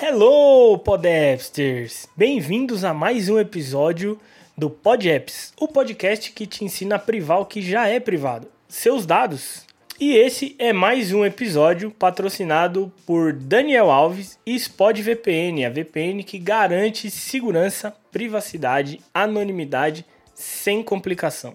Hello, Podapsters! Bem-vindos a mais um episódio do PodApps, o podcast que te ensina a privar o que já é privado, seus dados. E esse é mais um episódio patrocinado por Daniel Alves e SpotVPN, a VPN que garante segurança, privacidade, anonimidade sem complicação.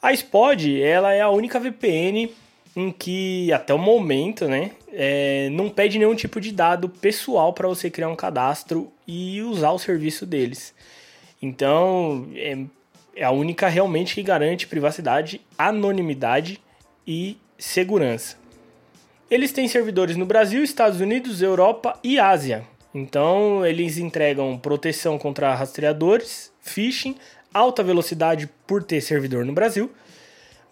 A Spod, ela é a única VPN em que até o momento, né, é, não pede nenhum tipo de dado pessoal para você criar um cadastro e usar o serviço deles. Então, é, é a única realmente que garante privacidade, anonimidade e segurança. Eles têm servidores no Brasil, Estados Unidos, Europa e Ásia. Então, eles entregam proteção contra rastreadores, phishing, alta velocidade por ter servidor no Brasil,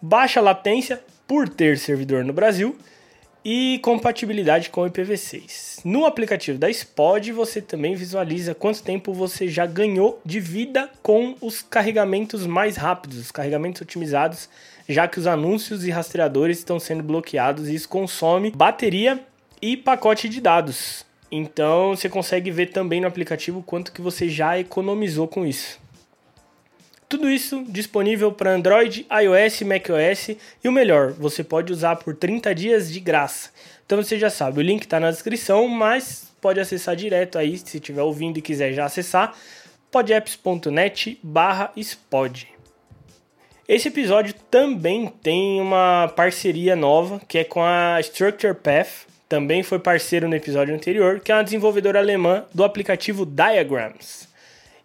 baixa latência por ter servidor no Brasil e compatibilidade com IPv6. No aplicativo da Spod, você também visualiza quanto tempo você já ganhou de vida com os carregamentos mais rápidos, os carregamentos otimizados, já que os anúncios e rastreadores estão sendo bloqueados e isso consome bateria e pacote de dados. Então você consegue ver também no aplicativo quanto que você já economizou com isso. Tudo isso disponível para Android, iOS, macOS e o melhor, você pode usar por 30 dias de graça. Então você já sabe, o link está na descrição, mas pode acessar direto aí, se estiver ouvindo e quiser já acessar, podapps.net barra spod. Esse episódio também tem uma parceria nova, que é com a Structure Path, também foi parceiro no episódio anterior, que é uma desenvolvedora alemã do aplicativo Diagrams.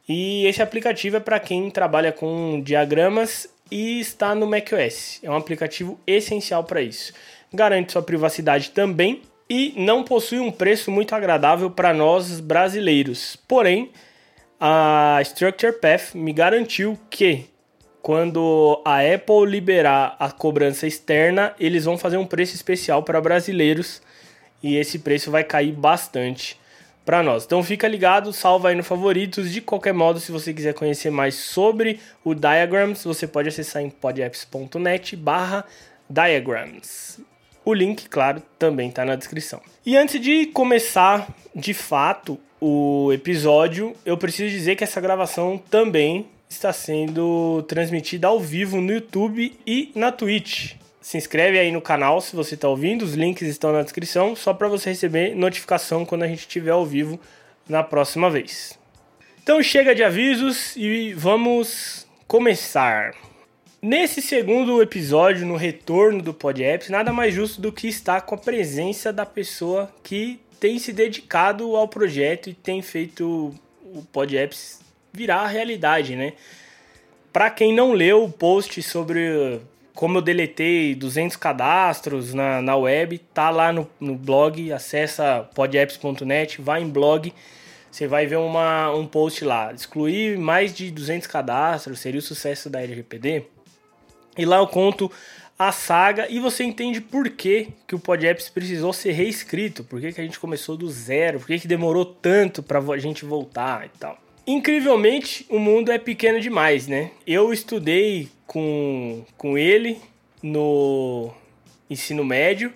E esse aplicativo é para quem trabalha com diagramas e está no macOS. É um aplicativo essencial para isso. Garante sua privacidade também e não possui um preço muito agradável para nós brasileiros. Porém, a Structure Path me garantiu que quando a Apple liberar a cobrança externa, eles vão fazer um preço especial para brasileiros e esse preço vai cair bastante para nós. Então fica ligado, salva aí no favoritos. De qualquer modo, se você quiser conhecer mais sobre o Diagrams, você pode acessar em podapps.net barra diagrams. O link, claro, também está na descrição. E antes de começar de fato o episódio, eu preciso dizer que essa gravação também está sendo transmitida ao vivo no YouTube e na Twitch se inscreve aí no canal se você está ouvindo, os links estão na descrição, só para você receber notificação quando a gente estiver ao vivo na próxima vez. Então chega de avisos e vamos começar. Nesse segundo episódio, no retorno do PodApps, nada mais justo do que estar com a presença da pessoa que tem se dedicado ao projeto e tem feito o PodApps virar realidade, né? Para quem não leu o post sobre como eu deletei 200 cadastros na, na web, tá lá no, no blog, acessa podapps.net, vai em blog, você vai ver uma, um post lá, excluir mais de 200 cadastros, seria o sucesso da LGPD. E lá eu conto a saga e você entende por que, que o PodApps precisou ser reescrito, por que, que a gente começou do zero, por que, que demorou tanto para a gente voltar e tal. Incrivelmente, o mundo é pequeno demais, né? Eu estudei com, com ele no ensino médio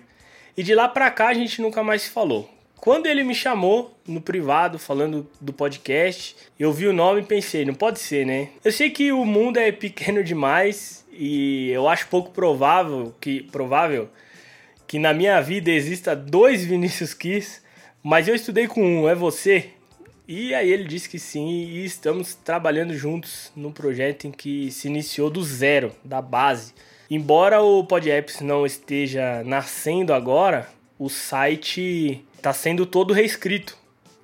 e de lá pra cá a gente nunca mais se falou. Quando ele me chamou no privado falando do podcast, eu vi o nome e pensei, não pode ser, né? Eu sei que o mundo é pequeno demais e eu acho pouco provável que provável que na minha vida exista dois Vinícius Kiss, mas eu estudei com um, é você. E aí ele disse que sim, e estamos trabalhando juntos num projeto em que se iniciou do zero, da base. Embora o PodApps não esteja nascendo agora, o site está sendo todo reescrito.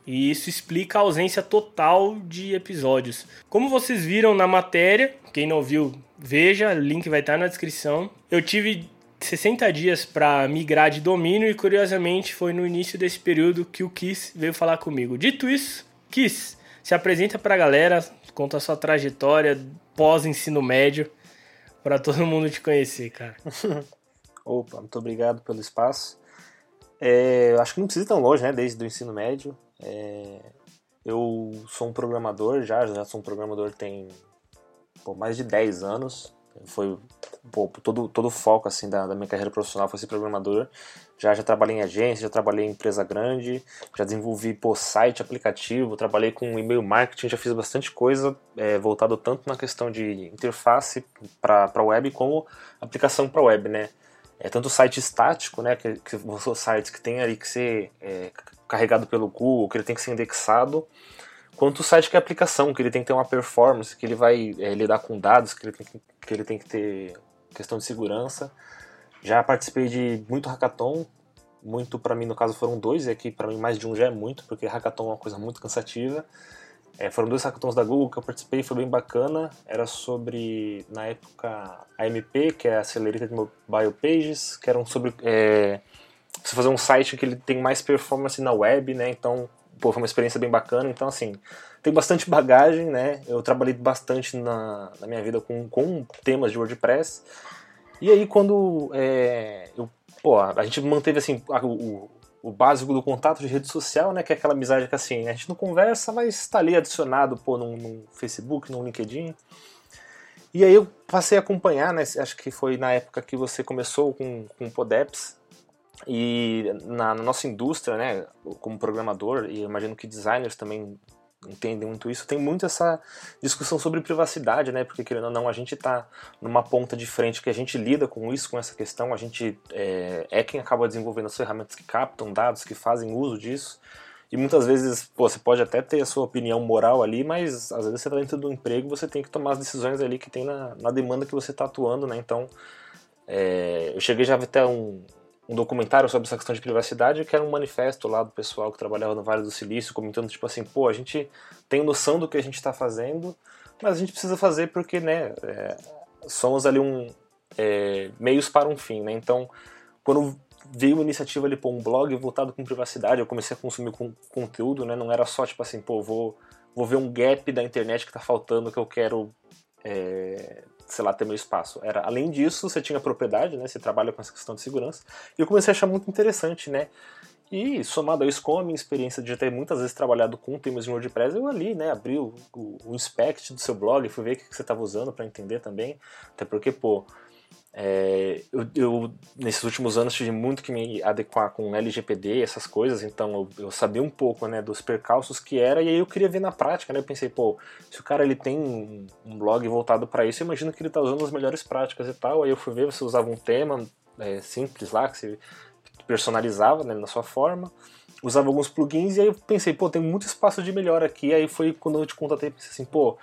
E isso explica a ausência total de episódios. Como vocês viram na matéria, quem não viu, veja, o link vai estar na descrição. Eu tive 60 dias para migrar de domínio e curiosamente foi no início desse período que o Kiss veio falar comigo. Dito isso, Kiss, se apresenta para a galera, conta a sua trajetória pós-ensino médio, para todo mundo te conhecer, cara. Opa, muito obrigado pelo espaço. É, acho que não precisa ir tão longe, né? Desde o ensino médio. É, eu sou um programador já, já sou um programador tem por mais de 10 anos. Foi pô, todo, todo o foco assim da, da minha carreira profissional foi ser programador. Já, já trabalhei em agência, já trabalhei em empresa grande, já desenvolvi pô, site, aplicativo, trabalhei com e-mail marketing, já fiz bastante coisa é, voltado tanto na questão de interface para web como aplicação para web, né? É tanto site estático, né, que, que são sites que tem ali que ser é, carregado pelo Google, que ele tem que ser indexado, quanto o site que é aplicação, que ele tem que ter uma performance, que ele vai é, lidar com dados, que ele, tem que, que ele tem que ter questão de segurança. Já participei de muito hackathon, muito para mim no caso foram dois, e aqui para mim mais de um já é muito, porque hackathon é uma coisa muito cansativa. É, foram dois hackathons da Google que eu participei, foi bem bacana. Era sobre, na época, a MP, que é a Accelerated Mobile Pages, que eram sobre é, você fazer um site que ele tem mais performance na web, né? Então, pô, foi uma experiência bem bacana. Então, assim, tem bastante bagagem, né? Eu trabalhei bastante na, na minha vida com, com temas de WordPress. E aí, quando é, eu, pô, a gente manteve assim a, o, o básico do contato de rede social, né? Que é aquela amizade que assim, a gente não conversa, mas está ali adicionado pô, no, no Facebook, no LinkedIn. E aí eu passei a acompanhar, né? Acho que foi na época que você começou com, com o Podeps. E na, na nossa indústria, né, como programador, e imagino que designers também entendem muito isso, tem muito essa discussão sobre privacidade, né? Porque querendo ou não, a gente está numa ponta de frente que a gente lida com isso, com essa questão, a gente é, é, quem acaba desenvolvendo as ferramentas que captam dados, que fazem uso disso. E muitas vezes, pô, você pode até ter a sua opinião moral ali, mas às vezes você está dentro do emprego você tem que tomar as decisões ali que tem na, na demanda que você está atuando, né? Então, é, eu cheguei já até um, um documentário sobre essa questão de privacidade, que era um manifesto lá do pessoal que trabalhava no Vale do Silício, comentando tipo assim, pô, a gente tem noção do que a gente está fazendo, mas a gente precisa fazer porque, né, é, somos ali um é, meios para um fim, né? Então, quando veio uma iniciativa ali, pô, um blog voltado com privacidade, eu comecei a consumir com, conteúdo, né? Não era só tipo assim, pô, vou, vou ver um gap da internet que está faltando que eu quero é, sei lá, ter meu espaço. Era, além disso, você tinha propriedade, né? Você trabalha com essa questão de segurança. E eu comecei a achar muito interessante, né? E somado a isso, com a minha experiência de ter muitas vezes trabalhado com temas de WordPress, eu ali, né, abri o, o, o inspect do seu blog, fui ver o que você estava usando para entender também. Até porque, pô, é, eu, eu, nesses últimos anos tive muito que me adequar com LGPD, essas coisas, então eu, eu, sabia um pouco né, dos percalços que era, e aí eu queria ver na prática, né? Eu pensei, pô, se o cara ele tem um, blog voltado para isso, eu imagino que ele está usando as melhores práticas e tal. Aí eu fui ver, você usava um tema é, simples lá, que você personalizava né, na sua forma, usava alguns plugins, e aí eu pensei, pô, tem muito espaço de melhor aqui. Aí foi quando eu te contatei, pensei assim, pô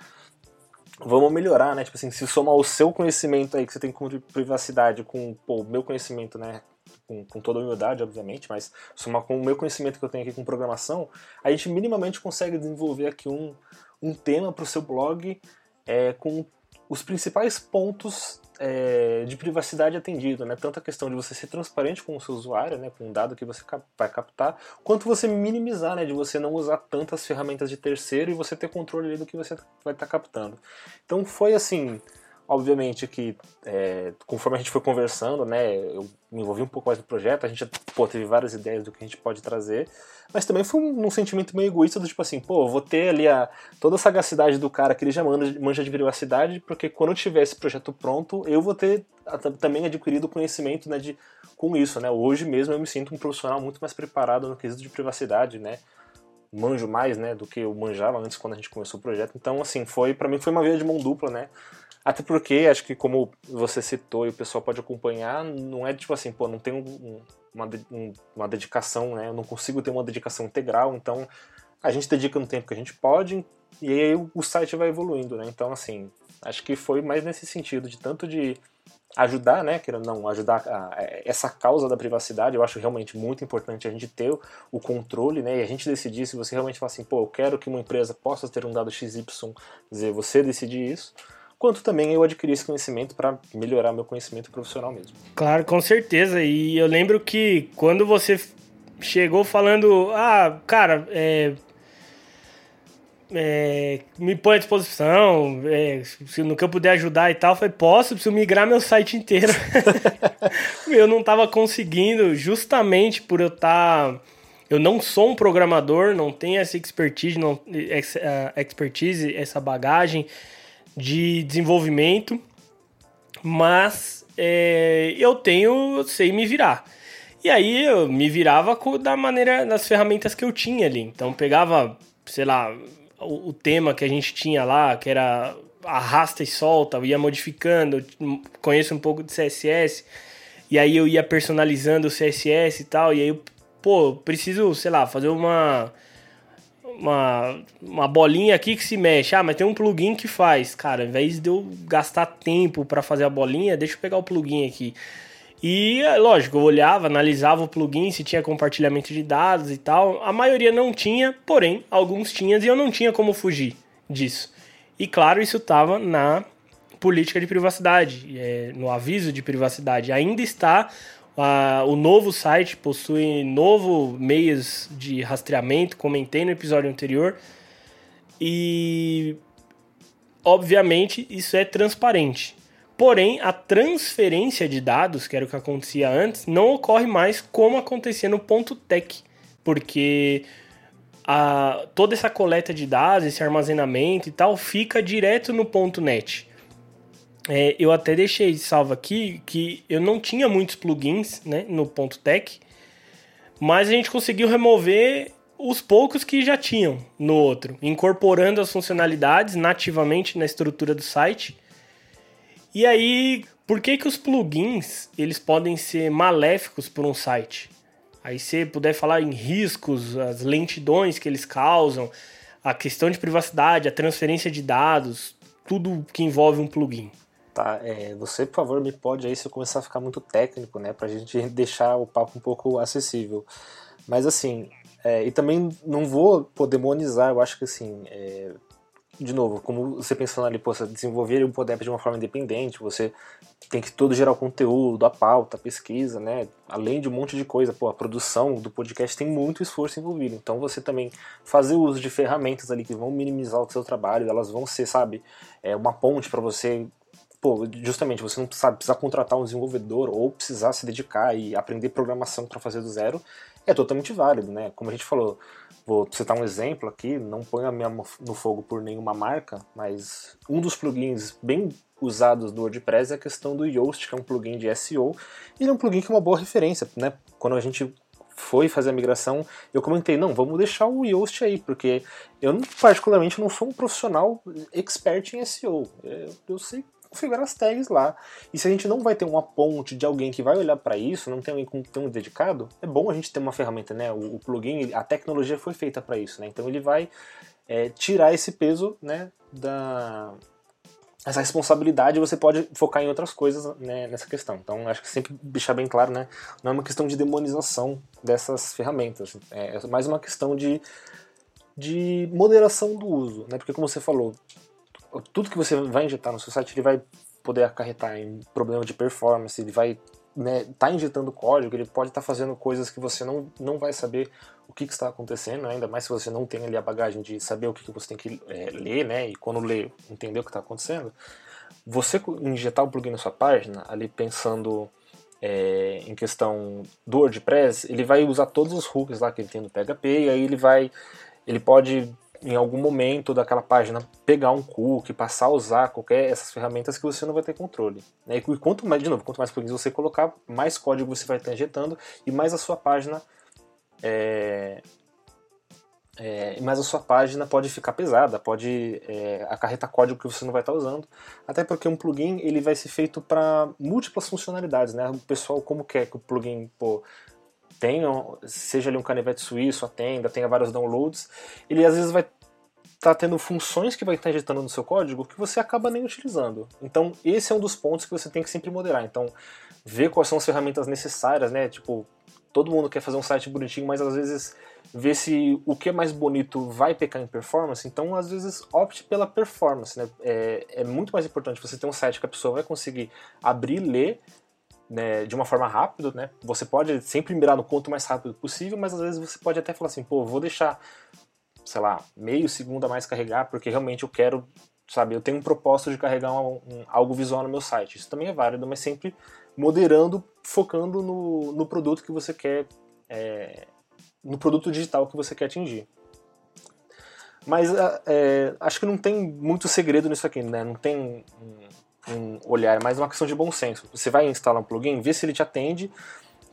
vamos melhorar, né? Tipo assim, se somar o seu conhecimento aí que você tem com privacidade com pô, o meu conhecimento, né? Com, com, toda humildade, obviamente, mas somar com o meu conhecimento que eu tenho aqui com programação, a gente minimamente consegue desenvolver aqui um, um tema para o seu blog é, com os principais pontos é, de privacidade atendido, né? Tanto a questão de você ser transparente com o seu usuário, né? Com o dado que você vai captar, quanto você minimizar, né? De você não usar tantas ferramentas de terceiro e você ter controle do que você vai estar tá captando. Então foi assim, obviamente que é, conforme a gente foi conversando, né? Eu me envolvi um pouco mais no projeto, a gente pô, teve várias ideias do que a gente pode trazer mas também foi um, um, sentimento meio egoísta do tipo assim, pô, vou ter ali a, toda a sagacidade do cara que ele já manja, manja de privacidade, porque quando eu tiver esse projeto pronto, eu vou ter a, também adquirido conhecimento né, de, com isso, né? Hoje mesmo eu me sinto um profissional muito mais preparado no quesito de privacidade, né? Manjo mais, né, do que eu manjava antes quando a gente começou o projeto. Então, assim, foi para mim foi uma via de mão dupla, né? Até porque, acho que como você citou e o pessoal pode acompanhar, não é tipo assim, pô, não tem um, uma, um, uma dedicação, né? Eu não consigo ter uma dedicação integral, então a gente dedica no tempo que a gente pode e aí o site vai evoluindo, né? Então, assim, acho que foi mais nesse sentido, de tanto de ajudar, né, querendo não, ajudar a, a, essa causa da privacidade, eu acho realmente muito importante a gente ter o controle, né, e a gente decidir se você realmente fala assim, pô, eu quero que uma empresa possa ter um dado XY, dizer, você decidir isso, quanto também eu adquiri esse conhecimento para melhorar meu conhecimento profissional mesmo. Claro, com certeza. E eu lembro que quando você chegou falando, ah, cara, é, é, me põe à disposição, é, se no que eu puder ajudar e tal, falei, posso, preciso migrar meu site inteiro. eu não estava conseguindo, justamente por eu estar. Tá, eu não sou um programador, não tenho essa expertise, não, essa, expertise, essa bagagem de desenvolvimento, mas é, eu tenho, eu sei me virar. E aí eu me virava da maneira, das ferramentas que eu tinha ali. Então pegava, sei lá, o, o tema que a gente tinha lá, que era arrasta e solta, eu ia modificando, conheço um pouco de CSS, e aí eu ia personalizando o CSS e tal, e aí eu, pô, preciso, sei lá, fazer uma uma, uma bolinha aqui que se mexe. Ah, mas tem um plugin que faz. Cara, ao invés de eu gastar tempo para fazer a bolinha, deixa eu pegar o plugin aqui. E, é, lógico, eu olhava, analisava o plugin, se tinha compartilhamento de dados e tal. A maioria não tinha, porém, alguns tinham e eu não tinha como fugir disso. E, claro, isso estava na política de privacidade, é, no aviso de privacidade. Ainda está o novo site possui novo meios de rastreamento, comentei no episódio anterior. E obviamente isso é transparente. Porém, a transferência de dados, que era o que acontecia antes, não ocorre mais como acontecia no ponto .tech, porque a, toda essa coleta de dados, esse armazenamento e tal, fica direto no ponto .net. É, eu até deixei salvo aqui que eu não tinha muitos plugins né, no ponto .tech, mas a gente conseguiu remover os poucos que já tinham no outro, incorporando as funcionalidades nativamente na estrutura do site e aí, por que que os plugins, eles podem ser maléficos por um site? Aí você puder falar em riscos, as lentidões que eles causam, a questão de privacidade, a transferência de dados, tudo que envolve um plugin. Tá, é, você, por favor, me pode aí se eu começar a ficar muito técnico, né, pra gente deixar o papo um pouco acessível. Mas assim, é, e também não vou poder demonizar, eu acho que assim, é, de novo, como você pensando ali, pô, você desenvolver o Podep de uma forma independente, você tem que todo gerar o conteúdo, a pauta, a pesquisa, né? Além de um monte de coisa, pô, a produção do podcast tem muito esforço envolvido. Então você também fazer uso de ferramentas ali que vão minimizar o seu trabalho, elas vão ser, sabe, é uma ponte para você pô, justamente você não sabe precisar contratar um desenvolvedor ou precisar se dedicar e aprender programação para fazer do zero, é totalmente válido, né? Como a gente falou, Vou citar um exemplo aqui, não ponho a minha no fogo por nenhuma marca, mas um dos plugins bem usados do WordPress é a questão do Yoast, que é um plugin de SEO. E é um plugin que é uma boa referência, né? Quando a gente foi fazer a migração, eu comentei, não, vamos deixar o Yoast aí, porque eu particularmente não sou um profissional expert em SEO. Eu, eu sei configurar as tags lá. E se a gente não vai ter uma ponte de alguém que vai olhar para isso, não tem alguém com tão dedicado, é bom a gente ter uma ferramenta, né? O, o plugin, a tecnologia foi feita para isso, né? Então ele vai é, tirar esse peso, né? Da essa responsabilidade você pode focar em outras coisas né, nessa questão. Então acho que sempre deixar bem claro, né? Não é uma questão de demonização dessas ferramentas, é mais uma questão de de moderação do uso, né? Porque como você falou, tudo que você vai injetar no seu site ele vai poder acarretar em problema de performance, ele vai né, tá injetando código, ele pode estar tá fazendo coisas que você não, não vai saber o que, que, está acontecendo, ainda mais se você não tem ali a bagagem de saber o que, que você tem que é, ler, né, e quando ler, entender o que está acontecendo. Você injetar o plugin na sua página, ali pensando é, em questão do WordPress, ele vai usar todos os hooks lá que ele tem no PHP, e aí ele vai, ele pode em algum momento daquela página pegar um cookie, passar a usar qualquer essas ferramentas que você não vai ter controle. Né? E quanto mais, de novo, quanto mais plugins você colocar, mais código você vai estar injetando e mais a sua página é, é, mais a sua página pode ficar pesada, pode é, acarretar código que você não vai estar usando, até porque um plugin ele vai ser feito para múltiplas funcionalidades, né? O pessoal como quer que o plugin pô, tenha, seja ali um canivete suíço, atenda, tenha vários downloads, ele às vezes vai estar tá tendo funções que vai estar tá injetando no seu código que você acaba nem utilizando. Então, esse é um dos pontos que você tem que sempre moderar. Então, ver quais são as ferramentas necessárias, né? Tipo, todo mundo quer fazer um site bonitinho, mas às vezes ver se o que é mais bonito vai pecar em performance, então às vezes opte pela performance, né? É, é muito mais importante você ter um site que a pessoa vai conseguir abrir, ler né, de uma forma rápida, né? Você pode sempre mirar no ponto mais rápido possível, mas às vezes você pode até falar assim, pô, vou deixar, sei lá, meio segundo a mais carregar, porque realmente eu quero, sabe, eu tenho um propósito de carregar um, um, algo visual no meu site. Isso também é válido, mas sempre moderando, focando no, no produto que você quer, é, no produto digital que você quer atingir. Mas é, acho que não tem muito segredo nisso aqui, né? Não tem um, olhar, é mais uma questão de bom senso. Você vai instalar um plugin, vê se ele te atende,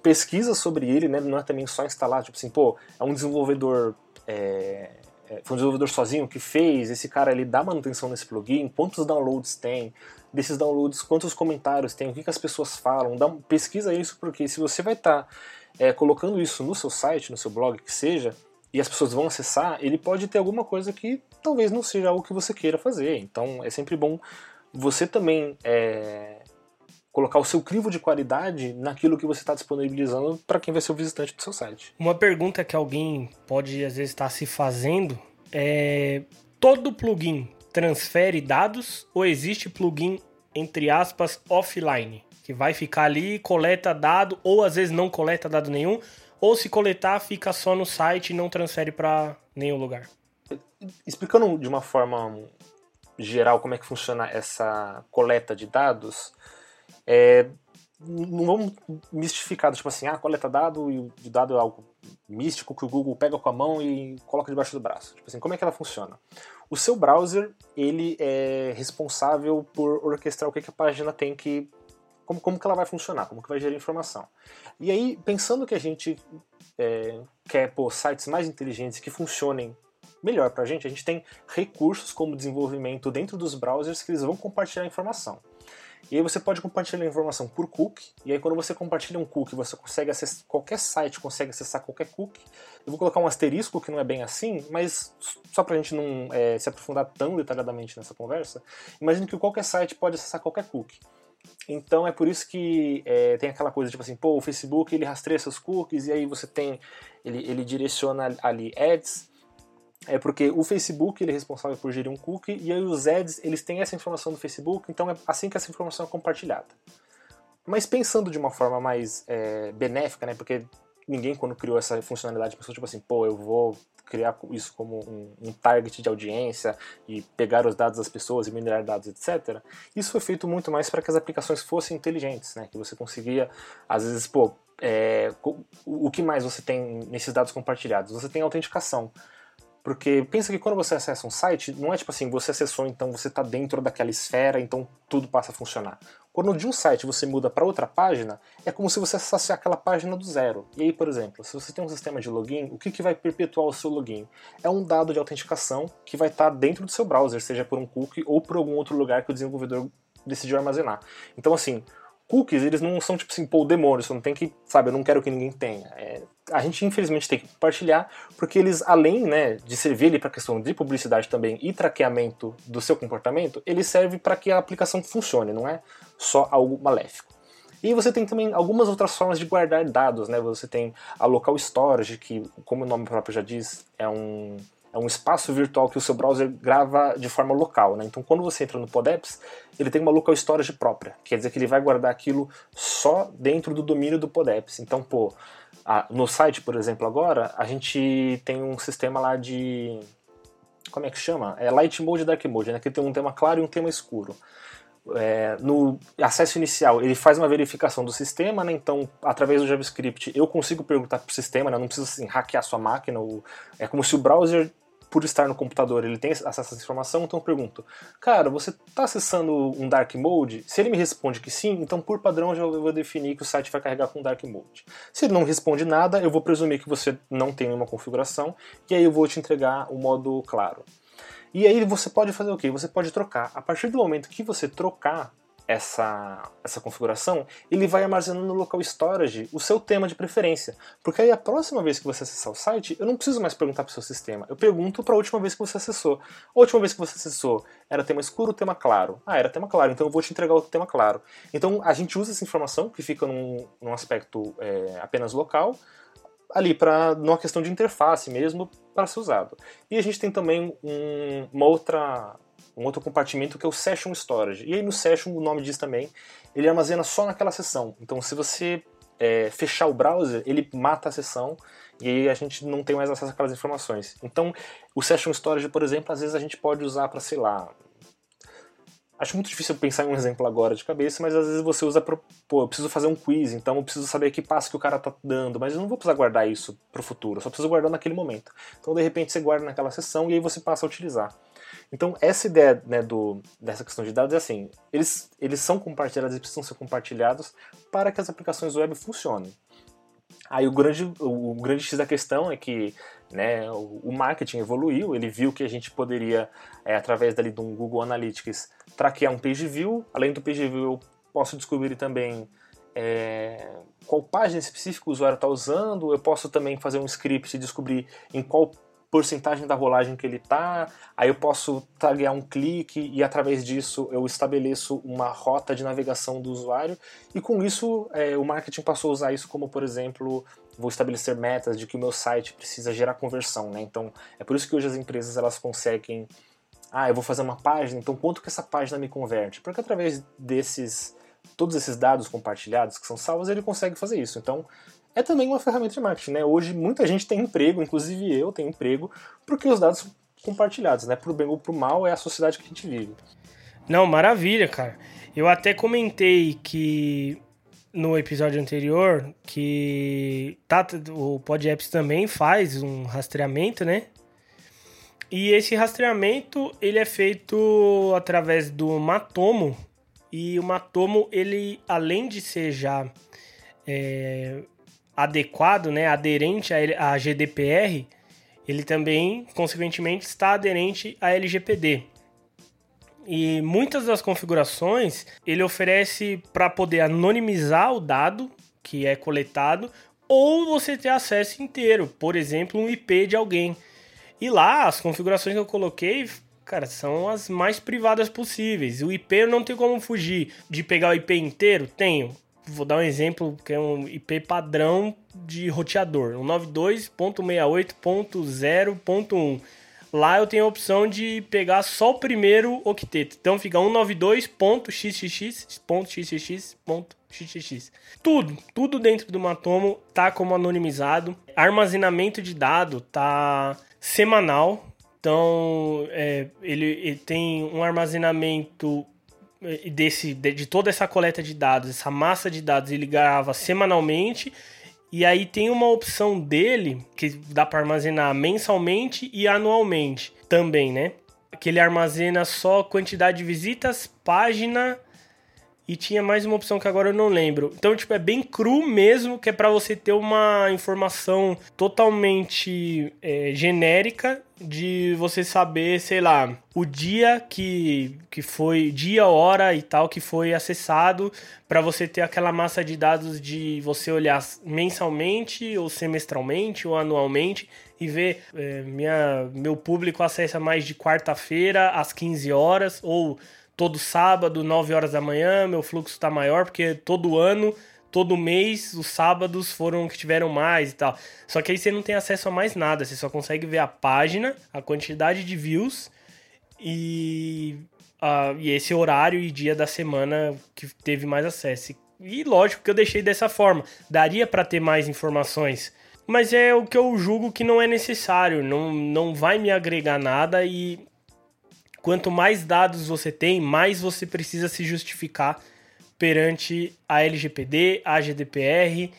pesquisa sobre ele, né? Não é também só instalar, tipo assim, pô, é um desenvolvedor. É, é, foi um desenvolvedor sozinho que fez, esse cara ele dá manutenção nesse plugin, quantos downloads tem, desses downloads, quantos comentários tem, o que, que as pessoas falam, dá, pesquisa isso, porque se você vai estar tá, é, colocando isso no seu site, no seu blog, que seja, e as pessoas vão acessar, ele pode ter alguma coisa que talvez não seja algo que você queira fazer. Então é sempre bom você também é, colocar o seu crivo de qualidade naquilo que você está disponibilizando para quem vai ser o visitante do seu site. Uma pergunta que alguém pode às vezes estar se fazendo é: todo plugin transfere dados ou existe plugin entre aspas offline que vai ficar ali coleta dado ou às vezes não coleta dado nenhum ou se coletar fica só no site e não transfere para nenhum lugar? Explicando de uma forma geral como é que funciona essa coleta de dados, é, não vamos mistificar, tipo assim, ah, coleta dado e o dado é algo místico que o Google pega com a mão e coloca debaixo do braço. Tipo assim, como é que ela funciona? O seu browser, ele é responsável por orquestrar o que, que a página tem que... Como, como que ela vai funcionar, como que vai gerar informação. E aí, pensando que a gente é, quer pô, sites mais inteligentes que funcionem melhor para a gente, a gente tem recursos como desenvolvimento dentro dos browsers que eles vão compartilhar informação. E aí você pode compartilhar a informação por cookie, e aí quando você compartilha um cookie, você consegue acessar, qualquer site consegue acessar qualquer cookie. Eu vou colocar um asterisco que não é bem assim, mas só para a gente não é, se aprofundar tão detalhadamente nessa conversa, imagine que qualquer site pode acessar qualquer cookie. Então é por isso que é, tem aquela coisa tipo assim, pô, o Facebook ele rastreia seus cookies e aí você tem, ele, ele direciona ali ads, é porque o Facebook ele é responsável por gerir um cookie e aí os ads eles têm essa informação do Facebook, então é assim que essa informação é compartilhada. Mas pensando de uma forma mais é, benéfica, né? Porque ninguém quando criou essa funcionalidade pensou tipo assim, pô, eu vou criar isso como um, um, target de audiência e pegar os dados das pessoas e minerar dados, etc. Isso foi feito muito mais para que as aplicações fossem inteligentes, né? Que você conseguia, às vezes, pô, é, o que mais você tem nesses dados compartilhados? Você tem autenticação. Porque pensa que quando você acessa um site, não é tipo assim, você acessou, então você está dentro daquela esfera, então tudo passa a funcionar. Quando de um site você muda para outra página, é como se você acessasse aquela página do zero. E aí, por exemplo, se você tem um sistema de login, o que, que vai perpetuar o seu login? É um dado de autenticação que vai estar tá dentro do seu browser, seja por um cookie ou por algum outro lugar que o desenvolvedor decidiu armazenar. Então, assim, cookies, eles não são tipo assim, pô, demônio, você não tem que, sabe, eu não quero que ninguém tenha. É, a gente infelizmente tem que compartilhar, porque eles, além né, de servir para a questão de publicidade também e traqueamento do seu comportamento, ele serve para que a aplicação funcione, não é só algo maléfico. E você tem também algumas outras formas de guardar dados, né? Você tem a local storage, que, como o nome próprio já diz, é um, é um espaço virtual que o seu browser grava de forma local. Né? Então, quando você entra no Podeps, ele tem uma local storage própria, quer dizer que ele vai guardar aquilo só dentro do domínio do Podeps. Então, pô, a, no site, por exemplo, agora, a gente tem um sistema lá de. Como é que chama? É Light Mode e Dark Mode, né? que tem um tema claro e um tema escuro. É, no acesso inicial, ele faz uma verificação do sistema, né? então, através do JavaScript, eu consigo perguntar para o sistema, né? não preciso assim, hackear sua máquina. Ou... É como se o browser por estar no computador, ele tem acesso a essa informação, então eu pergunto, cara, você está acessando um dark mode? Se ele me responde que sim, então por padrão eu já vou definir que o site vai carregar com dark mode. Se ele não responde nada, eu vou presumir que você não tem nenhuma configuração, e aí eu vou te entregar o modo claro. E aí você pode fazer o quê? Você pode trocar. A partir do momento que você trocar essa, essa configuração, ele vai armazenando no local storage o seu tema de preferência. Porque aí a próxima vez que você acessar o site, eu não preciso mais perguntar para o seu sistema. Eu pergunto para a última vez que você acessou. A última vez que você acessou, era tema escuro ou tema claro? Ah, era tema claro, então eu vou te entregar o tema claro. Então a gente usa essa informação, que fica num, num aspecto é, apenas local, ali para numa questão de interface mesmo para ser usado. E a gente tem também um, uma outra um outro compartimento que é o Session Storage. E aí no Session, o nome diz também, ele armazena só naquela sessão. Então se você é, fechar o browser, ele mata a sessão e aí a gente não tem mais acesso àquelas informações. Então o Session Storage, por exemplo, às vezes a gente pode usar para, sei lá, Acho muito difícil pensar em um exemplo agora de cabeça, mas às vezes você usa para, pô, eu preciso fazer um quiz, então eu preciso saber que passo que o cara tá dando, mas eu não vou precisar guardar isso pro futuro, eu só preciso guardar naquele momento. Então de repente você guarda naquela sessão e aí você passa a utilizar. Então essa ideia né, do, dessa questão de dados é assim, eles, eles são compartilhados e precisam ser compartilhados para que as aplicações web funcionem. Aí o grande, o, grande X da questão é que né, o, o marketing evoluiu, ele viu que a gente poderia, é, através dali de um Google Analytics, traquear um page view. Além do page view, eu posso descobrir também é, qual página específica o usuário está usando. Eu posso também fazer um script e descobrir em qual porcentagem da rolagem que ele está. Aí eu posso taguear um clique e através disso eu estabeleço uma rota de navegação do usuário. E com isso é, o marketing passou a usar isso como, por exemplo, vou estabelecer metas de que o meu site precisa gerar conversão. Né? Então é por isso que hoje as empresas elas conseguem ah, eu vou fazer uma página, então quanto que essa página me converte? Porque através desses, todos esses dados compartilhados que são salvos, ele consegue fazer isso. Então, é também uma ferramenta de marketing, né? Hoje muita gente tem emprego, inclusive eu tenho emprego, porque os dados são compartilhados, né? Pro bem ou pro mal é a sociedade que a gente vive. Não, maravilha, cara. Eu até comentei que no episódio anterior que tá, o PodApps também faz um rastreamento, né? E esse rastreamento ele é feito através do Matomo. E o Matomo, ele, além de ser já é, adequado, né, aderente à GDPR, ele também, consequentemente, está aderente à LGPD. E muitas das configurações ele oferece para poder anonimizar o dado que é coletado ou você ter acesso inteiro, por exemplo, um IP de alguém. E lá, as configurações que eu coloquei, cara, são as mais privadas possíveis. O IP eu não tenho como fugir de pegar o IP inteiro? Tenho. Vou dar um exemplo que é um IP padrão de roteador, um 92.68.0.1. Lá eu tenho a opção de pegar só o primeiro octeto. Então fica 192.xxx.xxx.xxx. Tudo, tudo dentro do Matomo tá como anonimizado. Armazenamento de dado tá semanal. Então, é, ele, ele, tem um armazenamento desse, de, de, toda essa coleta de dados, essa massa de dados, ele grava semanalmente. E aí tem uma opção dele que dá para armazenar mensalmente e anualmente também, né? Que ele armazena só quantidade de visitas, página e tinha mais uma opção que agora eu não lembro. Então, tipo, é bem cru mesmo, que é para você ter uma informação totalmente é, genérica de você saber, sei lá, o dia que, que foi, dia, hora e tal, que foi acessado, para você ter aquela massa de dados de você olhar mensalmente, ou semestralmente, ou anualmente, e ver é, minha, meu público acessa mais de quarta-feira às 15 horas, ou todo sábado, 9 horas da manhã, meu fluxo está maior, porque todo ano, todo mês, os sábados foram que tiveram mais e tal. Só que aí você não tem acesso a mais nada, você só consegue ver a página, a quantidade de views e, e esse horário e dia da semana que teve mais acesso. E lógico que eu deixei dessa forma, daria para ter mais informações. Mas é o que eu julgo que não é necessário, não, não vai me agregar nada e Quanto mais dados você tem, mais você precisa se justificar perante a LGPD, a GDPR,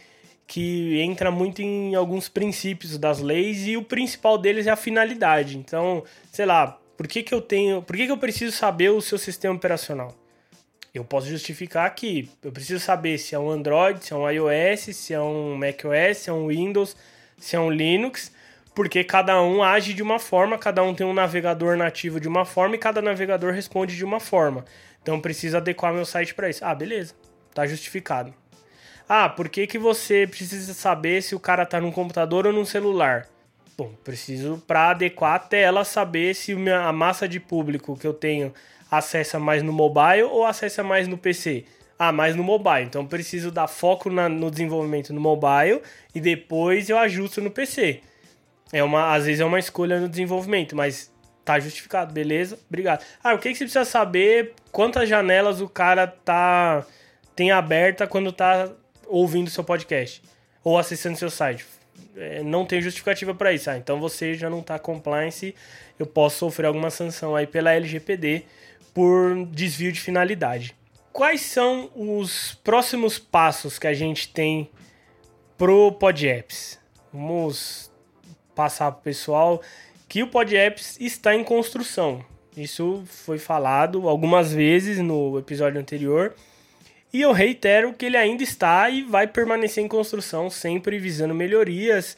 que entra muito em alguns princípios das leis e o principal deles é a finalidade. Então, sei lá, por que, que eu tenho, por que, que eu preciso saber o seu sistema operacional? Eu posso justificar que eu preciso saber se é um Android, se é um iOS, se é um macOS, se é um Windows, se é um Linux porque cada um age de uma forma, cada um tem um navegador nativo de uma forma e cada navegador responde de uma forma. Então preciso adequar meu site para isso. Ah, beleza. Tá justificado. Ah, por que, que você precisa saber se o cara tá num computador ou num celular? Bom, preciso para adequar a tela saber se a massa de público que eu tenho acessa mais no mobile ou acessa mais no PC. Ah, mais no mobile. Então preciso dar foco na, no desenvolvimento no mobile e depois eu ajusto no PC. É uma, às vezes é uma escolha no desenvolvimento, mas tá justificado, beleza? Obrigado. Ah, o que, que você precisa saber? Quantas janelas o cara tá tem aberta quando tá ouvindo seu podcast ou acessando seu site? É, não tem justificativa para isso. Ah, então você já não tá compliance eu posso sofrer alguma sanção aí pela LGPD por desvio de finalidade. Quais são os próximos passos que a gente tem pro PodApps? Vamos passar para o pessoal que o PodApps está em construção. Isso foi falado algumas vezes no episódio anterior. E eu reitero que ele ainda está e vai permanecer em construção, sempre visando melhorias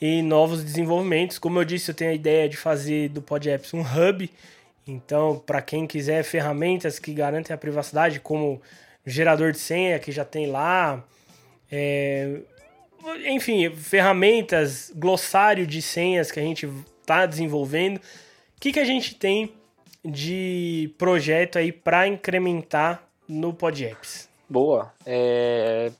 e novos desenvolvimentos. Como eu disse, eu tenho a ideia de fazer do PodApps um hub. Então, para quem quiser ferramentas que garantem a privacidade, como gerador de senha que já tem lá, é... enfim, ferramentas, glossário de senhas que a gente está desenvolvendo. O que, que a gente tem de projeto aí para incrementar no PodApps? Boa. É...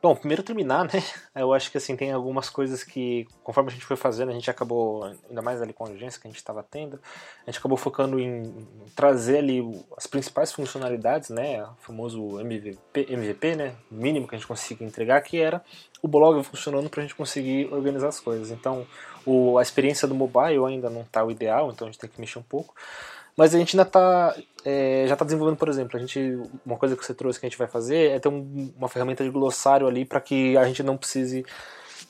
Bom, primeiro terminar, né? Eu acho que assim, tem algumas coisas que, conforme a gente foi fazendo, a gente acabou, ainda mais ali com a urgência que a gente estava tendo, a gente acabou focando em trazer ali as principais funcionalidades, né? O famoso MVP, MVP né? O mínimo que a gente conseguia entregar, que era o blog funcionando para a gente conseguir organizar as coisas. Então, o, a experiência do mobile ainda não está o ideal, então a gente tem que mexer um pouco. Mas a gente ainda está é, já está desenvolvendo, por exemplo, a gente uma coisa que você trouxe que a gente vai fazer é ter um, uma ferramenta de glossário ali para que a gente não precise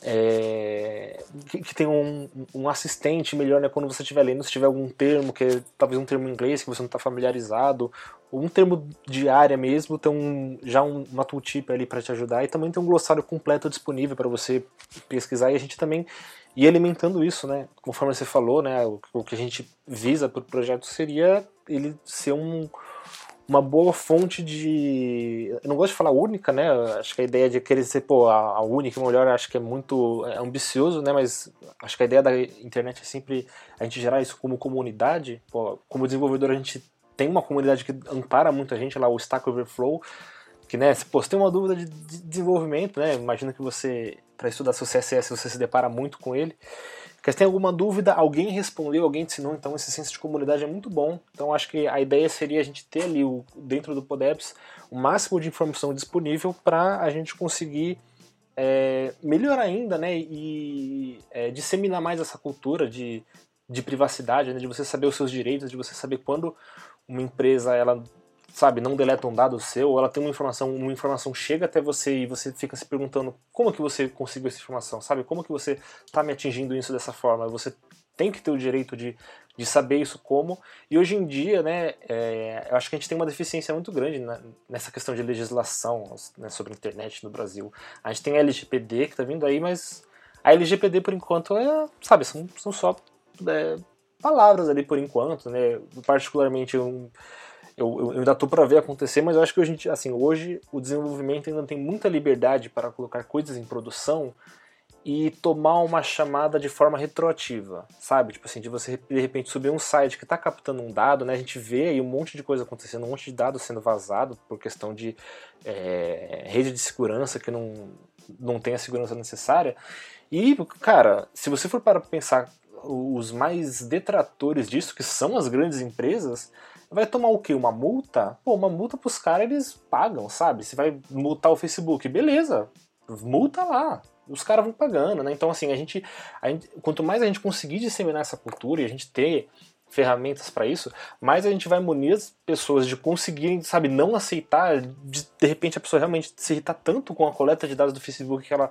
é, que, que um, um, assistente melhor né, quando você estiver lendo, se tiver algum termo que é talvez um termo em inglês que você não está familiarizado, ou um termo de área mesmo, tem um, já um, uma tooltip ali para te ajudar e também tem um glossário completo disponível para você pesquisar e a gente também e alimentando isso, né? Conforme você falou, né? O, o que a gente visa para o projeto seria ele ser um, uma boa fonte de. Eu não gosto de falar única, né? Acho que a ideia de querer ser pô, a, a única, melhor, acho que é muito é ambicioso, né? Mas acho que a ideia da internet é sempre a gente gerar isso como comunidade. Pô, como desenvolvedor, a gente tem uma comunidade que ampara muita gente lá, o Stack Overflow que né, se você tem uma dúvida de, desenvolvimento, né, imagina que você, para estudar seu CSS, você se depara muito com ele, que você tem alguma dúvida, alguém respondeu, alguém te ensinou, então esse senso de comunidade é muito bom, então acho que a ideia seria a gente ter ali, o, dentro do Podeps, o máximo de informação disponível para a gente conseguir é, melhor ainda, né, e é, disseminar mais essa cultura de, de privacidade, né, de você saber os seus direitos, de você saber quando uma empresa ela sabe, não deleta um dado seu, ou ela tem uma informação, uma informação chega até você e você fica se perguntando como que você conseguiu essa informação, sabe? Como que você está me atingindo isso dessa forma? Você tem que ter o direito de, de saber isso como. E hoje em dia, né, é, eu acho que a gente tem uma deficiência muito grande na, nessa questão de legislação né, sobre a internet no Brasil. A gente tem a LGPD que está vindo aí, mas a LGPD por enquanto é, sabe, são, são só é, palavras ali por enquanto, né? Particularmente um eu, eu ainda estou para ver acontecer, mas eu acho que hoje, assim, hoje o desenvolvimento ainda tem muita liberdade para colocar coisas em produção e tomar uma chamada de forma retroativa, sabe? Tipo assim, de você de repente subir um site que está captando um dado, né? A gente vê aí um monte de coisa acontecendo, um monte de dados sendo vazado por questão de é, rede de segurança que não, não tem a segurança necessária. E, cara, se você for para pensar os mais detratores disso, que são as grandes empresas, vai tomar o quê? Uma multa? Pô, uma multa pros caras eles pagam, sabe? Você vai multar o Facebook, beleza, multa lá. Os caras vão pagando, né? Então, assim, a gente, a gente, Quanto mais a gente conseguir disseminar essa cultura e a gente ter ferramentas para isso, mais a gente vai munir as pessoas de conseguirem, sabe, não aceitar, de, de repente a pessoa realmente se irritar tanto com a coleta de dados do Facebook que ela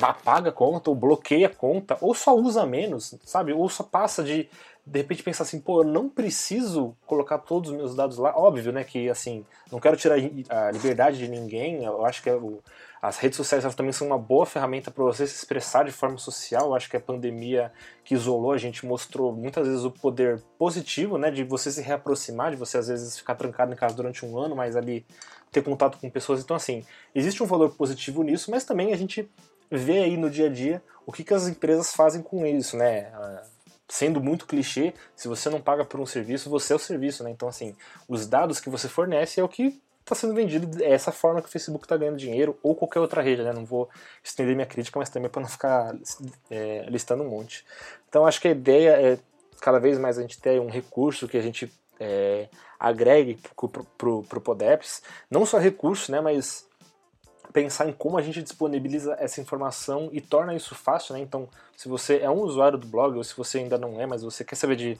apaga a conta, ou bloqueia a conta, ou só usa menos, sabe? Ou só passa de de repente pensar assim, pô, eu não preciso colocar todos os meus dados lá. Óbvio, né, que assim, não quero tirar a liberdade de ninguém. Eu acho que é as redes sociais também são uma boa ferramenta para você se expressar de forma social. Eu acho que a pandemia que isolou a gente mostrou muitas vezes o poder positivo, né, de você se reaproximar, de você às vezes ficar trancado em casa durante um ano, mas ali ter contato com pessoas. Então, assim, existe um valor positivo nisso, mas também a gente vê aí no dia a dia o que, que as empresas fazem com isso, né? Sendo muito clichê, se você não paga por um serviço, você é o serviço, né? Então, assim, os dados que você fornece é o que está sendo vendido, é essa forma que o Facebook está ganhando dinheiro, ou qualquer outra rede, né? Não vou estender minha crítica, mas também para não ficar é, listando um monte. Então, acho que a ideia é cada vez mais a gente ter um recurso que a gente é, agregue para o Podeps, não só recurso, né? Mas pensar em como a gente disponibiliza essa informação e torna isso fácil, né? Então, se você é um usuário do blog, ou se você ainda não é, mas você quer saber de,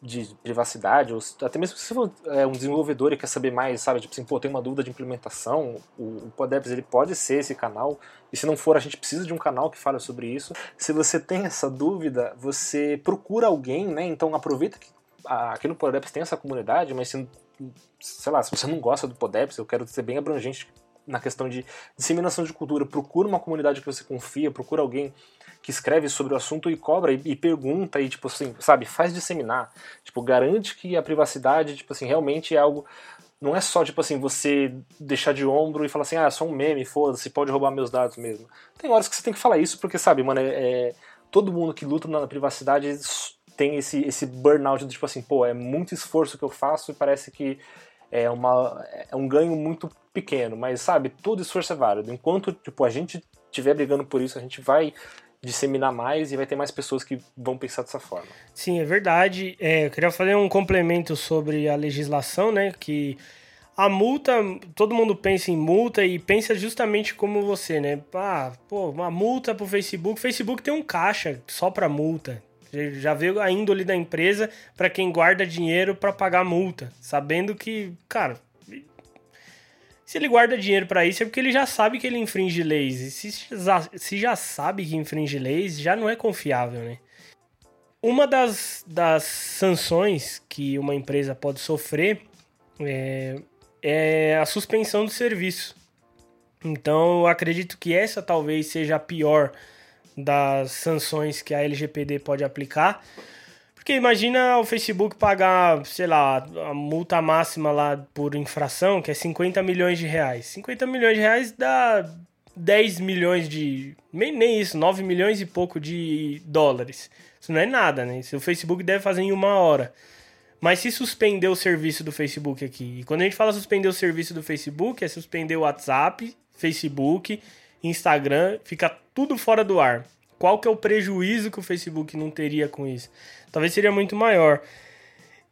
de privacidade, ou até mesmo se você é, um desenvolvedor e quer saber mais, sabe? Tipo assim, pô, tem uma dúvida de implementação, o, o Podeps, ele pode ser esse canal, e se não for, a gente precisa de um canal que fale sobre isso. Se você tem essa dúvida, você procura alguém, né? Então, aproveita que aqui no Podeps tem essa comunidade, mas se, sei lá, se você não gosta do Podeps, eu quero ser bem abrangente na questão de disseminação de cultura. Procura uma comunidade que você confia, procura alguém que escreve sobre o assunto e cobra e, e, pergunta e tipo assim, sabe, faz disseminar. Tipo, garante que a privacidade, tipo assim, realmente é algo não é só, tipo assim, você deixar de ombro e falar assim, ah, é só um meme, foda-se, pode roubar meus dados mesmo. Tem horas que você tem que falar isso, porque, sabe, mano, é, é todo mundo que luta na privacidade tem esse, esse burnout de, tipo assim, pô, é muito esforço que eu faço e parece que é, uma, é um ganho muito pequeno, mas sabe, todo esforço é válido. Enquanto tipo, a gente estiver brigando por isso, a gente vai disseminar mais e vai ter mais pessoas que vão pensar dessa forma. Sim, é verdade. É, eu queria fazer um complemento sobre a legislação, né? Que a multa, todo mundo pensa em multa e pensa justamente como você, né? Ah, pô, uma multa pro Facebook. Facebook tem um caixa só para multa. Já veio a índole da empresa para quem guarda dinheiro para pagar multa, sabendo que, cara, se ele guarda dinheiro para isso é porque ele já sabe que ele infringe leis. E se já, se já sabe que infringe leis, já não é confiável, né? Uma das, das sanções que uma empresa pode sofrer é, é a suspensão do serviço. Então, eu acredito que essa talvez seja a pior das sanções que a LGPD pode aplicar. Porque imagina o Facebook pagar, sei lá, a multa máxima lá por infração, que é 50 milhões de reais. 50 milhões de reais dá 10 milhões de. Nem, nem isso, 9 milhões e pouco de dólares. Isso não é nada, né? Isso o Facebook deve fazer em uma hora. Mas se suspender o serviço do Facebook aqui, e quando a gente fala suspender o serviço do Facebook, é suspender o WhatsApp, Facebook, Instagram, fica tudo fora do ar. Qual que é o prejuízo que o Facebook não teria com isso? Talvez seria muito maior.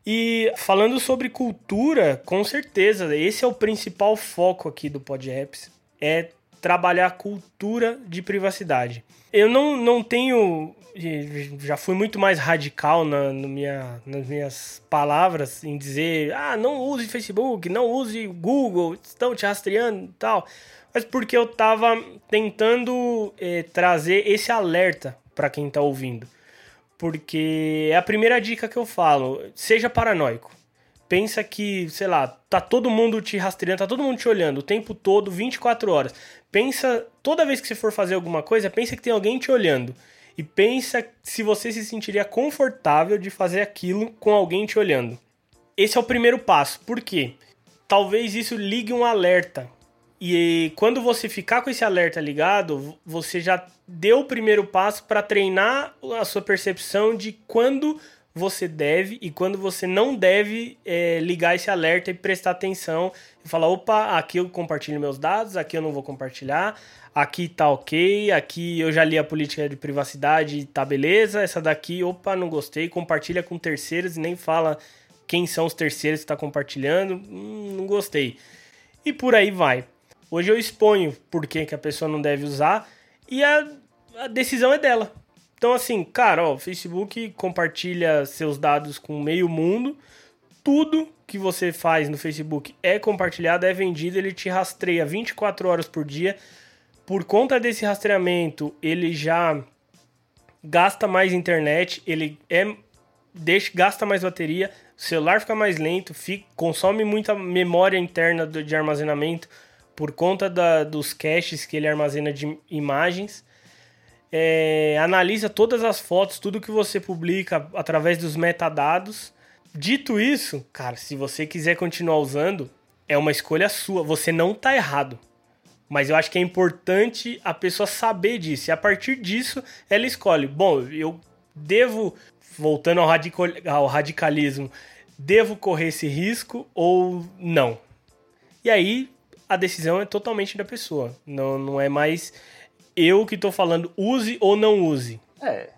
E falando sobre cultura, com certeza, esse é o principal foco aqui do PodApps, é trabalhar cultura de privacidade. Eu não, não tenho. Já fui muito mais radical na, no minha, nas minhas palavras em dizer: ah, não use Facebook, não use Google, estão te rastreando e tal mas porque eu tava tentando é, trazer esse alerta para quem tá ouvindo. Porque é a primeira dica que eu falo, seja paranoico. Pensa que, sei lá, tá todo mundo te rastreando, tá todo mundo te olhando o tempo todo, 24 horas. Pensa, toda vez que você for fazer alguma coisa, pensa que tem alguém te olhando. E pensa se você se sentiria confortável de fazer aquilo com alguém te olhando. Esse é o primeiro passo. Por quê? Talvez isso ligue um alerta e quando você ficar com esse alerta ligado, você já deu o primeiro passo para treinar a sua percepção de quando você deve e quando você não deve é, ligar esse alerta e prestar atenção e falar: opa, aqui eu compartilho meus dados, aqui eu não vou compartilhar, aqui tá ok, aqui eu já li a política de privacidade, tá beleza, essa daqui, opa, não gostei, compartilha com terceiros e nem fala quem são os terceiros que está compartilhando, hum, não gostei. E por aí vai. Hoje eu exponho por que, a pessoa não deve usar e a, a decisão é dela. Então, assim, cara, ó, o Facebook compartilha seus dados com meio mundo. Tudo que você faz no Facebook é compartilhado, é vendido, ele te rastreia 24 horas por dia. Por conta desse rastreamento, ele já gasta mais internet, ele é deixa, gasta mais bateria, o celular fica mais lento, fica, consome muita memória interna de armazenamento por conta da, dos caches que ele armazena de imagens. É, analisa todas as fotos, tudo que você publica através dos metadados. Dito isso, cara, se você quiser continuar usando, é uma escolha sua. Você não tá errado. Mas eu acho que é importante a pessoa saber disso. E a partir disso, ela escolhe. Bom, eu devo, voltando ao, ao radicalismo, devo correr esse risco ou não? E aí a decisão é totalmente da pessoa. Não, não é mais eu que estou falando use ou não use. É.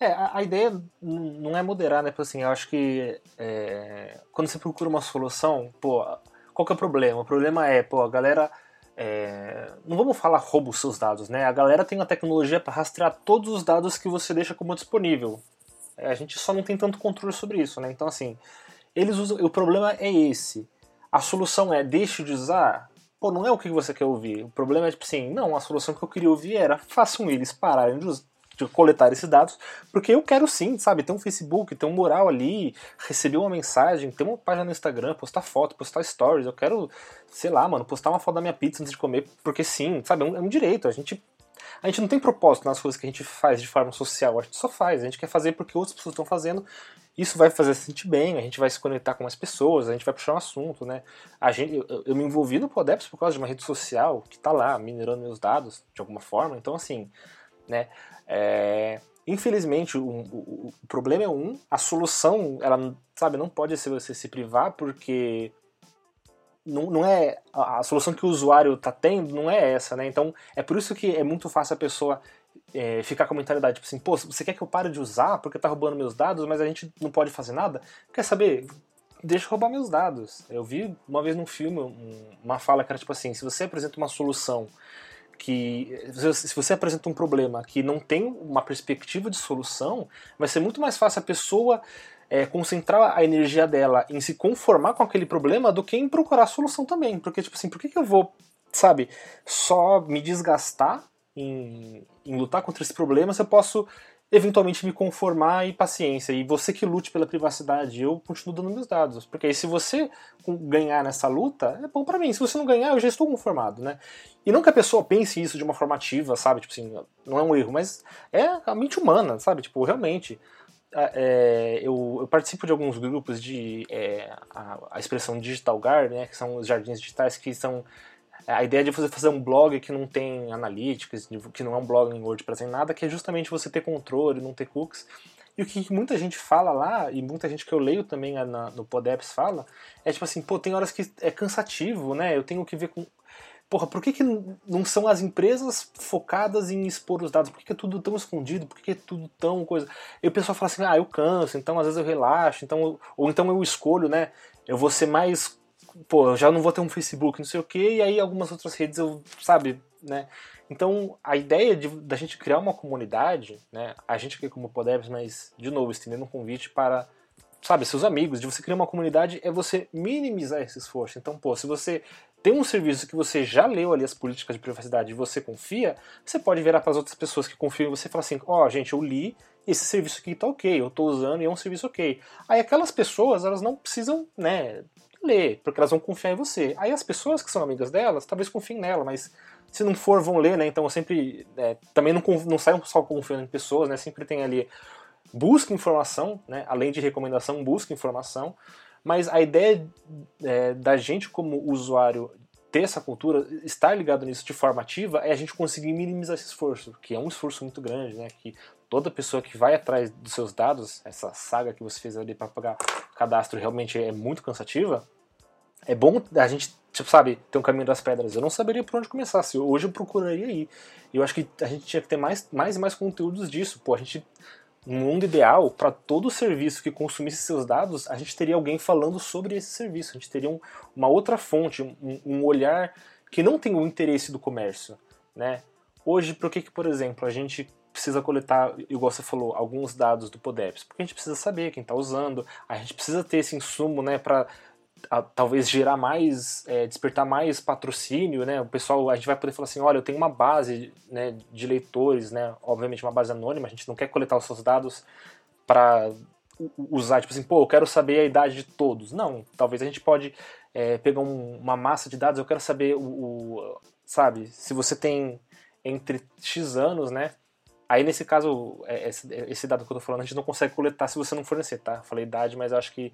É, a, ideia não é moderar, né? Porque assim, eu acho que é, quando você procura uma solução, pô, qual que é o problema? O problema é, pô, a galera é, não vamos falar rouba os seus dados, né? A galera tem uma tecnologia para rastrear todos os dados que você deixa como disponível. É, a gente só não tem tanto controle sobre isso, né? Então, assim, eles usam. O problema é esse. A solução é deixe de usar. Pô, não é o que você quer ouvir. O problema é tipo assim, não, a solução que eu queria ouvir era façam eles pararem de coletar esses dados, porque eu quero sim, sabe, ter um Facebook, ter um mural ali, receber uma mensagem, ter uma página no Instagram, postar foto, postar stories, eu quero, sei lá, mano, postar uma foto da minha pizza antes de comer, porque sim, sabe, é um, é um direito, a gente a gente não tem propósito nas coisas que a gente faz de forma social, a gente só faz, a gente quer fazer porque outras pessoas estão fazendo, isso vai fazer a sentir bem, a gente vai se conectar com mais pessoas, a gente vai puxar um assunto, né? A gente, eu, eu me envolvi no Podeps por causa de uma rede social que tá lá, minerando meus dados de alguma forma, então assim, né? É, infelizmente, o, o, o, problema é um, a solução, ela, sabe, não pode ser você se privar, porque não, não é a, a solução que o usuário está tendo não é essa, né? Então, é por isso que é muito fácil a pessoa é, ficar com a mentalidade, tipo assim, pô, você quer que eu pare de usar porque tá roubando meus dados, mas a gente não pode fazer nada? Quer saber? Deixa eu roubar meus dados. Eu vi uma vez num filme uma fala que era tipo assim, se você apresenta uma solução que se você apresenta um problema que não tem uma perspectiva de solução, vai ser muito mais fácil a pessoa é, concentrar a energia dela em se conformar com aquele problema do que em procurar solução também. Porque, tipo assim, por que, que eu vou, sabe, só me desgastar em, em lutar contra esse problema se eu posso eventualmente me conformar e paciência. E você que lute pela privacidade, eu continuo dando meus dados. Porque aí se você ganhar nessa luta, é bom para mim. Se você não ganhar, eu já estou conformado, né? E não que a pessoa pense isso de uma forma ativa, sabe? Tipo assim, não é um erro, mas é a mente humana, sabe? Tipo, realmente. É, eu, eu, participo de alguns grupos de é, a, a, expressão digital garden, né, que são os jardins digitais que são é, a ideia de você fazer um blog que não tem analytics, que não é um blog em WordPress nem nada, que é justamente você ter controle, não ter cookies. E o que muita gente fala lá, e muita gente que eu leio também na, no Podeps fala, é tipo assim, pô, tem horas que é cansativo, né? Eu tenho que ver com. Porra, por que, que não são as empresas focadas em expor os dados? Por que, que é tudo tão escondido? Por que, que é tudo tão coisa? E o pessoal fala assim, ah, eu canso, então às vezes eu relaxo, então, ou então eu escolho, né? Eu vou ser mais pô, eu já não vou ter um Facebook, não sei o que, e aí algumas outras redes eu, sabe, né? Então, a ideia de, da gente criar uma comunidade, né? A gente aqui como Podebs, mas, de novo, estendendo um convite para, sabe, seus amigos, de você criar uma comunidade é você minimizar esse esforço. Então, pô, se você tem um serviço que você já leu ali as políticas de privacidade e você confia, você pode virar para as outras pessoas que confiam em você e falar assim: ó, oh, gente, eu li, esse serviço aqui tá ok, eu tô usando e é um serviço ok. Aí aquelas pessoas, elas não precisam, né, ler, porque elas vão confiar em você. Aí as pessoas que são amigas delas, talvez confiem nela, mas se não for, vão ler, né? Então eu sempre. É, também não, não saiam só confiando em pessoas, né? Sempre tem ali. Busca informação, né? Além de recomendação, busca informação. Mas a ideia é, da gente, como usuário, ter essa cultura, estar ligado nisso de forma ativa, é a gente conseguir minimizar esse esforço, que é um esforço muito grande, né? Que toda pessoa que vai atrás dos seus dados, essa saga que você fez ali para pagar cadastro realmente é muito cansativa. É bom a gente, tipo, sabe, ter um caminho das pedras. Eu não saberia por onde começar. Se hoje eu procuraria. E eu acho que a gente tinha que ter mais, mais e mais conteúdos disso. Pô, a gente no mundo ideal, para todo serviço que consumisse seus dados, a gente teria alguém falando sobre esse serviço. A gente teria um, uma outra fonte, um, um, olhar que não tem o interesse do comércio, né? Hoje, por que, que, por exemplo, a gente precisa coletar, igual você falou, alguns dados do Podeps, porque a gente precisa saber quem está usando, a gente precisa ter esse insumo, né, para talvez gerar mais, é, despertar mais patrocínio, né? O pessoal, a gente vai poder falar assim, olha, eu tenho uma base, né, de leitores, né? Obviamente uma base anônima, a gente não quer coletar os seus dados para usar, tipo assim, pô, eu quero saber a idade de todos. Não, talvez a gente pode é, pegar um, uma massa de dados, eu quero saber o, o, sabe, se você tem entre X anos, né? Aí, nesse caso, é, esse, esse, dado que eu tô falando, a gente não consegue coletar se você não fornecer, tá? Falei idade, mas acho que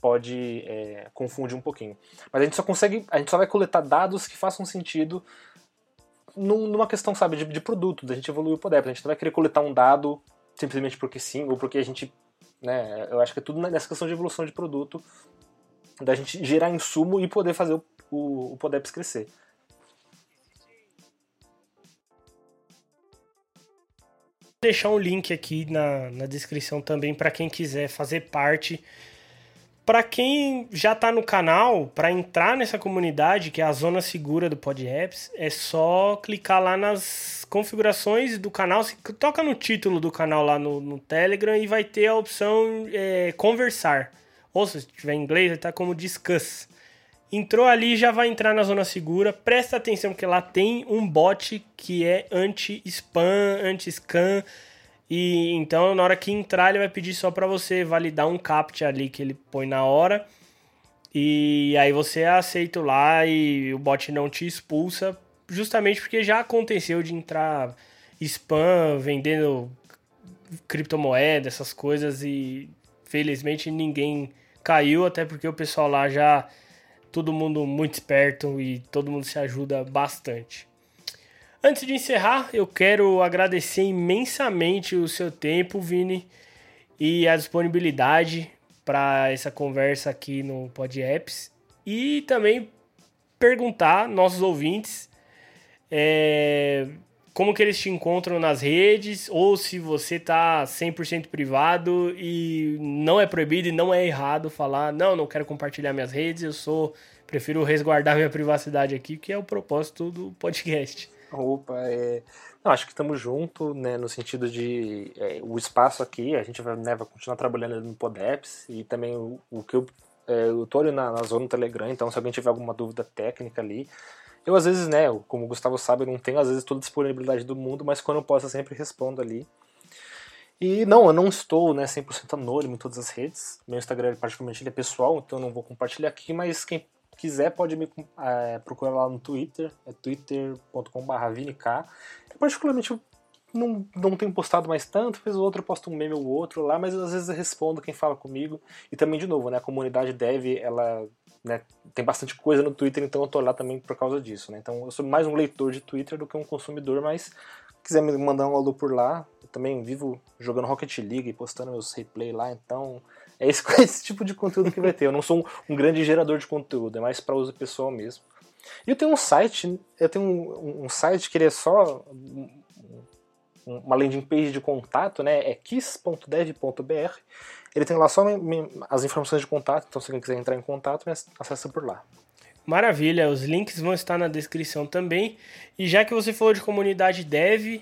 pode é, confundir um pouquinho. Mas a gente só consegue, a gente só vai coletar dados que façam sentido numa questão, sabe, de, de produto, da gente evoluir o poder. A gente não vai querer coletar um dado simplesmente porque sim, ou porque a gente, né, eu acho que é tudo nessa questão de evolução de produto, da gente gerar insumo e poder fazer o, o, o Podeps crescer. deixar um link aqui na, na descrição também para quem quiser fazer parte para quem já tá no canal, para entrar nessa comunidade, que é a zona segura do PodApps, é só clicar lá nas configurações do canal. Toca no título do canal lá no, no Telegram e vai ter a opção é, conversar. Ou se tiver em inglês, tá como discuss. Entrou ali, já vai entrar na zona segura. Presta atenção que lá tem um bot que é anti-spam, anti-scan. E então na hora que entrar, ele vai pedir só para você validar um captcha ali que ele põe na hora. E aí você aceita lá e o bot não te expulsa, justamente porque já aconteceu de entrar spam vendendo criptomoeda, essas coisas e felizmente ninguém caiu, até porque o pessoal lá já todo mundo muito esperto e todo mundo se ajuda bastante. Antes de encerrar, eu quero agradecer imensamente o seu tempo, Vini, e a disponibilidade para essa conversa aqui no Pod Apps e também perguntar nossos ouvintes é, como que eles te encontram nas redes ou se você tá 100% privado e não é proibido e não é errado falar, não, não quero compartilhar minhas redes, eu sou prefiro resguardar minha privacidade aqui, que é o propósito do podcast. Opa, é... Não, acho que estamos juntos, né, no sentido de é, o espaço aqui, a gente vai, né, vai continuar trabalhando no Podeps e também o, o que eu, é, eu tô ali na, na zona do Telegram, então se alguém tiver alguma dúvida técnica ali, eu, às vezes, né, como o Gustavo sabe, não tenho, às vezes, toda a disponibilidade do mundo, mas quando eu posso, eu sempre respondo ali. E não, eu não estou né, 100% anônimo em todas as redes. Meu Instagram, particularmente, ele é pessoal, então eu não vou compartilhar aqui, mas quem quiser pode me é, procurar lá no Twitter, é twitter.com.br particularmente, eu não, não tenho postado mais tanto, vez ou outro posto um meme ou outro lá, mas às vezes eu respondo quem fala comigo. E também, de novo, né, a comunidade dev, ela né, tem bastante coisa no Twitter, então eu tô lá também por causa disso, né? Então eu sou mais um leitor de Twitter do que um consumidor, mas quiser me mandar um alô por lá, eu também vivo jogando Rocket League, postando meus replay lá, então é esse, esse tipo de conteúdo que vai ter. Eu não sou um, um grande gerador de conteúdo, é mais para uso pessoal mesmo. E eu tenho um site, eu tenho um, um site que ele é só uma landing page de contato, né? É kiss.dev.br. Ele tem lá só as informações de contato, então se alguém quiser entrar em contato, acessa por lá. Maravilha, os links vão estar na descrição também. E já que você falou de comunidade dev,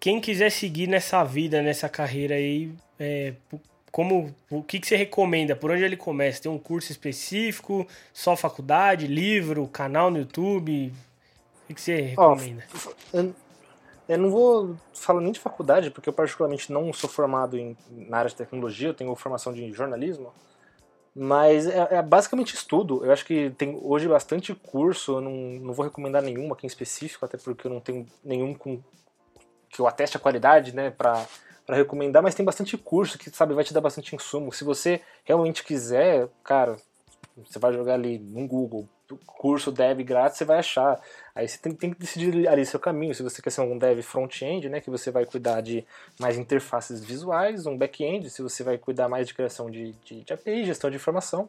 quem quiser seguir nessa vida, nessa carreira aí, é, como o que, que você recomenda? Por onde ele começa? Tem um curso específico? Só faculdade, livro, canal no YouTube? O que, que você recomenda? Oh, eu não vou falar nem de faculdade, porque eu particularmente não sou formado em, na área de tecnologia, eu tenho formação de jornalismo, mas é, é basicamente estudo. Eu acho que tem hoje bastante curso, eu não, não vou recomendar nenhum aqui em específico, até porque eu não tenho nenhum com que eu ateste a qualidade, né, para para recomendar, mas tem bastante curso que, sabe, vai te dar bastante insumo. Se você realmente quiser, cara, você vai jogar ali no Google, curso dev grátis, você vai achar. Aí você tem, tem, que decidir ali seu caminho. Se você quer ser um dev front-end, né, que você vai cuidar de mais interfaces visuais, um back-end, se você vai cuidar mais de criação de, de, de API, gestão de informação,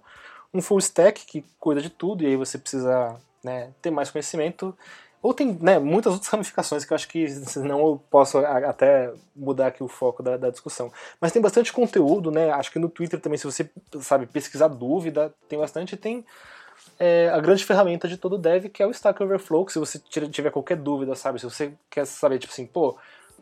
um full stack que cuida de tudo e aí você precisa né, ter mais conhecimento. Ou tem né, muitas outras ramificações que eu acho que senão eu posso até mudar aqui o foco da, da, discussão. Mas tem bastante conteúdo, né? Acho que no Twitter também, se você sabe pesquisar dúvida, tem bastante. Tem é, a grande ferramenta de todo dev, que é o Stack Overflow, que se você tiver qualquer dúvida, sabe? Se você quer saber, tipo assim, pô,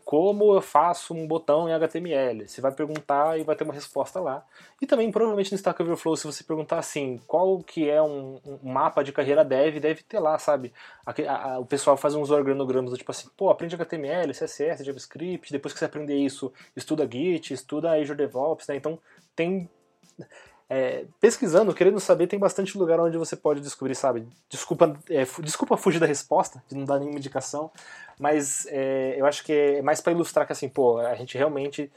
como eu faço um botão em HTML? Você vai perguntar e vai ter uma resposta lá. E também, provavelmente no Stack Overflow, se você perguntar assim, qual que é um, um mapa de carreira dev, deve ter lá, sabe? A, a, o pessoal faz uns organogramas tipo assim, pô, aprende HTML, CSS, JavaScript, depois que você aprender isso, estuda Git, estuda Azure DevOps, né? Então, tem é, pesquisando, querendo saber, tem bastante lugar onde você pode descobrir, sabe? Desculpa, é, desculpa fugir da resposta, de não dar nenhuma indicação, mas é, eu acho que é mais para ilustrar que assim, pô, a gente realmente.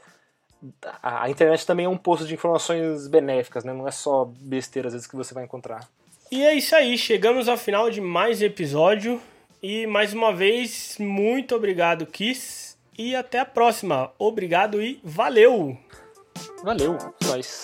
A, a, internet também é um poço de informações benéficas, né? Não é só besteira às vezes que você vai encontrar. E é isso aí, chegamos ao final de mais episódio. E mais uma vez, muito obrigado, Kiss. E até a próxima. Obrigado e valeu! Valeu, nós.